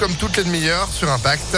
Comme toutes les demi-heures sur Impact.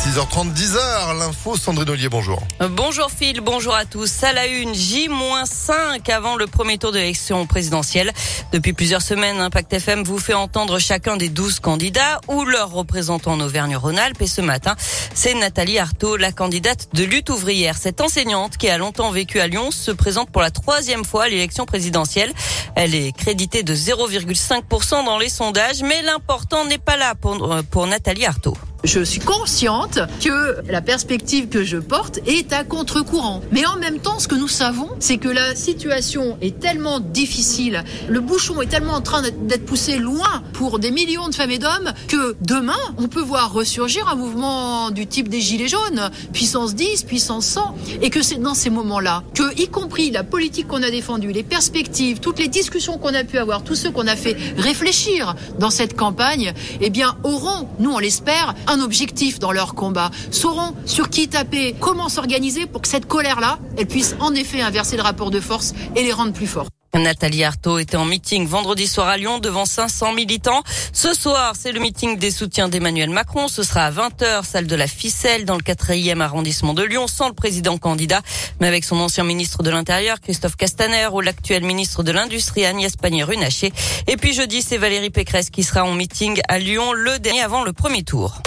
6h30, 10h, l'info, Sandrine Ollier, bonjour. Bonjour Phil, bonjour à tous. À la une, J-5 avant le premier tour de l'élection présidentielle. Depuis plusieurs semaines, Impact FM vous fait entendre chacun des 12 candidats ou leurs représentants en Auvergne-Rhône-Alpes. Et ce matin, c'est Nathalie Arthaud, la candidate de lutte ouvrière. Cette enseignante qui a longtemps vécu à Lyon se présente pour la troisième fois à l'élection présidentielle. Elle est créditée de 0,5% dans les sondages, mais l'important n'est pas là pour, pour Nathalie Arthaud. Je suis consciente que la perspective que je porte est à contre-courant. Mais en même temps, ce que nous savons, c'est que la situation est tellement difficile, le bouchon est tellement en train d'être poussé loin pour des millions de femmes et d'hommes que demain, on peut voir ressurgir un mouvement du type des Gilets jaunes, puissance 10, puissance 100, et que c'est dans ces moments-là que, y compris la politique qu'on a défendue, les perspectives, toutes les discussions qu'on a pu avoir, tous ceux qu'on a fait réfléchir dans cette campagne, eh bien, auront, nous on l'espère, un objectif dans leur combat, sauront sur qui taper, comment s'organiser pour que cette colère-là, elle puisse en effet inverser le rapport de force et les rendre plus forts. Nathalie Arthaud était en meeting vendredi soir à Lyon devant 500 militants. Ce soir, c'est le meeting des soutiens d'Emmanuel Macron. Ce sera à 20h, salle de la Ficelle, dans le 4e arrondissement de Lyon, sans le président candidat, mais avec son ancien ministre de l'Intérieur, Christophe Castaner, ou l'actuel ministre de l'Industrie, Agnès Pannier-Runacher. Et puis jeudi, c'est Valérie Pécresse qui sera en meeting à Lyon, le dernier avant le premier tour.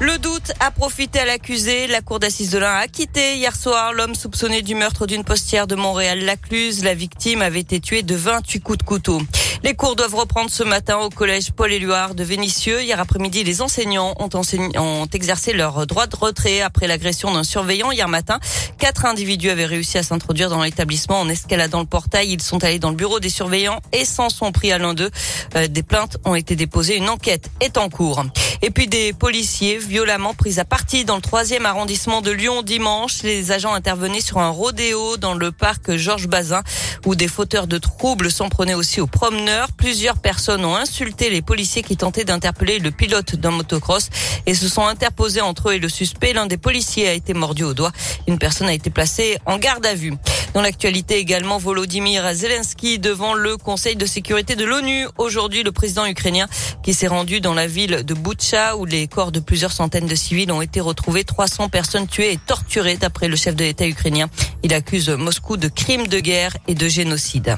Le doute a profité à l'accusé. La cour d'assises de l'Ain a quitté hier soir l'homme soupçonné du meurtre d'une postière de Montréal-Lacluse. La victime avait été tuée de 28 coups de couteau. Les cours doivent reprendre ce matin au collège Paul-Éluard de Vénissieux. Hier après-midi, les enseignants ont, exercé leur droit de retrait après l'agression d'un surveillant. Hier matin, quatre individus avaient réussi à s'introduire dans l'établissement en escaladant le portail. Ils sont allés dans le bureau des surveillants et s'en sont pris à l'un d'eux. Euh, des plaintes ont été déposées. Une enquête est en cours. Et puis des policiers violemment pris à partie dans le troisième arrondissement de Lyon dimanche. Les agents intervenaient sur un rodéo dans le parc Georges Bazin où des fauteurs de troubles s'en prenaient aussi aux promeneurs. Plusieurs personnes ont insulté les policiers qui tentaient d'interpeller le pilote d'un motocross et se sont interposés entre eux et le suspect. L'un des policiers a été mordu au doigt. Une personne a été placée en garde à vue. Dans l'actualité également, Volodymyr Zelensky devant le Conseil de sécurité de l'ONU. Aujourd'hui, le président ukrainien qui s'est rendu dans la ville de Boutcha où les corps de plusieurs centaines de civils ont été retrouvés. 300 personnes tuées et torturées d'après le chef de l'État ukrainien. Il accuse Moscou de crimes de guerre et de génocide.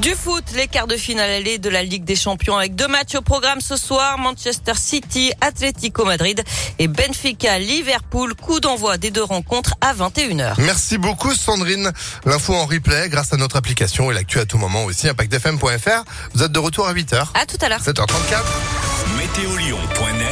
Du foot, les quarts de finale allée de la Ligue des Champions avec deux matchs au programme ce soir. Manchester City, Atlético Madrid et Benfica, Liverpool. Coup d'envoi des deux rencontres à 21h. Merci beaucoup Sandrine. L'info en replay grâce à notre application et l'actu à tout moment aussi. ImpactFM.fr. Vous êtes de retour à 8h. À tout à l'heure. 7h34. Météolion.net